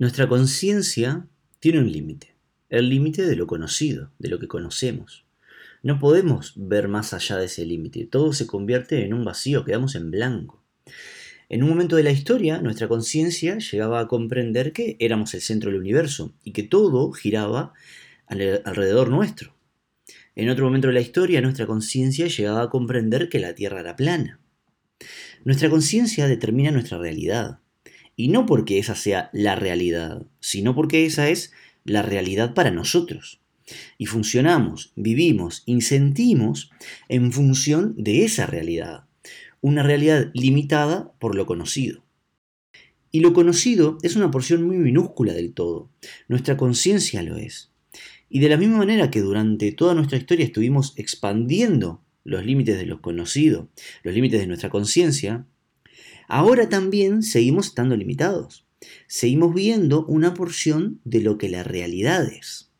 Nuestra conciencia tiene un límite, el límite de lo conocido, de lo que conocemos. No podemos ver más allá de ese límite, todo se convierte en un vacío, quedamos en blanco. En un momento de la historia, nuestra conciencia llegaba a comprender que éramos el centro del universo y que todo giraba alrededor nuestro. En otro momento de la historia, nuestra conciencia llegaba a comprender que la Tierra era plana. Nuestra conciencia determina nuestra realidad. Y no porque esa sea la realidad, sino porque esa es la realidad para nosotros. Y funcionamos, vivimos y sentimos en función de esa realidad. Una realidad limitada por lo conocido. Y lo conocido es una porción muy minúscula del todo. Nuestra conciencia lo es. Y de la misma manera que durante toda nuestra historia estuvimos expandiendo los límites de lo conocido, los límites de nuestra conciencia, Ahora también seguimos estando limitados. Seguimos viendo una porción de lo que la realidad es.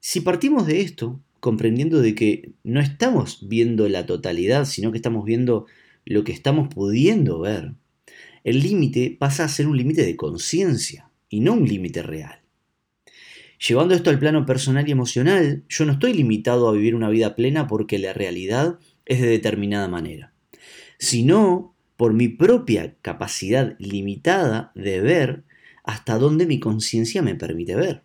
Si partimos de esto, comprendiendo de que no estamos viendo la totalidad, sino que estamos viendo lo que estamos pudiendo ver, el límite pasa a ser un límite de conciencia y no un límite real. Llevando esto al plano personal y emocional, yo no estoy limitado a vivir una vida plena porque la realidad es de determinada manera, sino por mi propia capacidad limitada de ver hasta dónde mi conciencia me permite ver.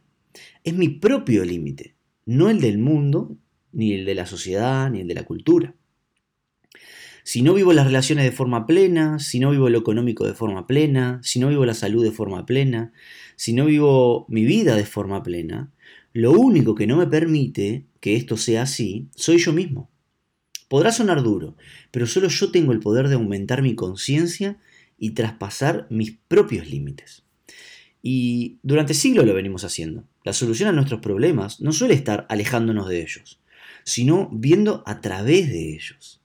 Es mi propio límite, no el del mundo, ni el de la sociedad, ni el de la cultura. Si no vivo las relaciones de forma plena, si no vivo lo económico de forma plena, si no vivo la salud de forma plena, si no vivo mi vida de forma plena, lo único que no me permite que esto sea así soy yo mismo. Podrá sonar duro, pero solo yo tengo el poder de aumentar mi conciencia y traspasar mis propios límites. Y durante siglos lo venimos haciendo. La solución a nuestros problemas no suele estar alejándonos de ellos, sino viendo a través de ellos.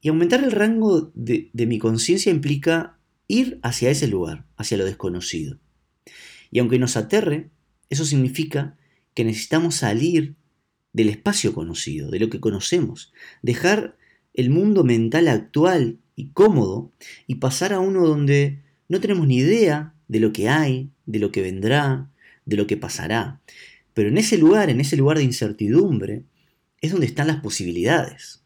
Y aumentar el rango de, de mi conciencia implica ir hacia ese lugar, hacia lo desconocido. Y aunque nos aterre, eso significa que necesitamos salir del espacio conocido, de lo que conocemos, dejar el mundo mental actual y cómodo y pasar a uno donde no tenemos ni idea de lo que hay, de lo que vendrá, de lo que pasará. Pero en ese lugar, en ese lugar de incertidumbre, es donde están las posibilidades.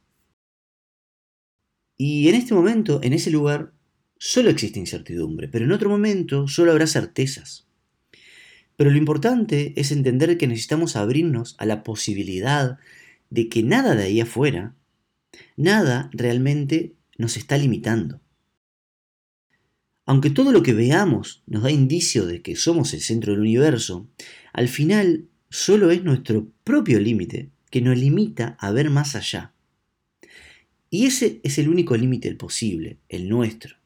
Y en este momento, en ese lugar, solo existe incertidumbre, pero en otro momento solo habrá certezas. Pero lo importante es entender que necesitamos abrirnos a la posibilidad de que nada de ahí afuera, nada realmente nos está limitando. Aunque todo lo que veamos nos da indicio de que somos el centro del universo, al final solo es nuestro propio límite que nos limita a ver más allá. Y ese es el único límite posible, el nuestro.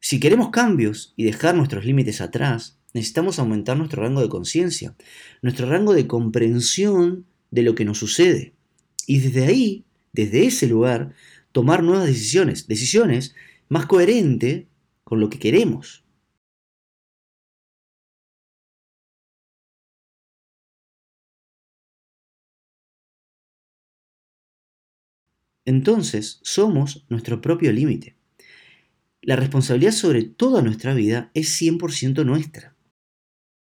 Si queremos cambios y dejar nuestros límites atrás, necesitamos aumentar nuestro rango de conciencia, nuestro rango de comprensión de lo que nos sucede. Y desde ahí, desde ese lugar, tomar nuevas decisiones, decisiones más coherentes con lo que queremos. Entonces somos nuestro propio límite. La responsabilidad sobre toda nuestra vida es 100% nuestra.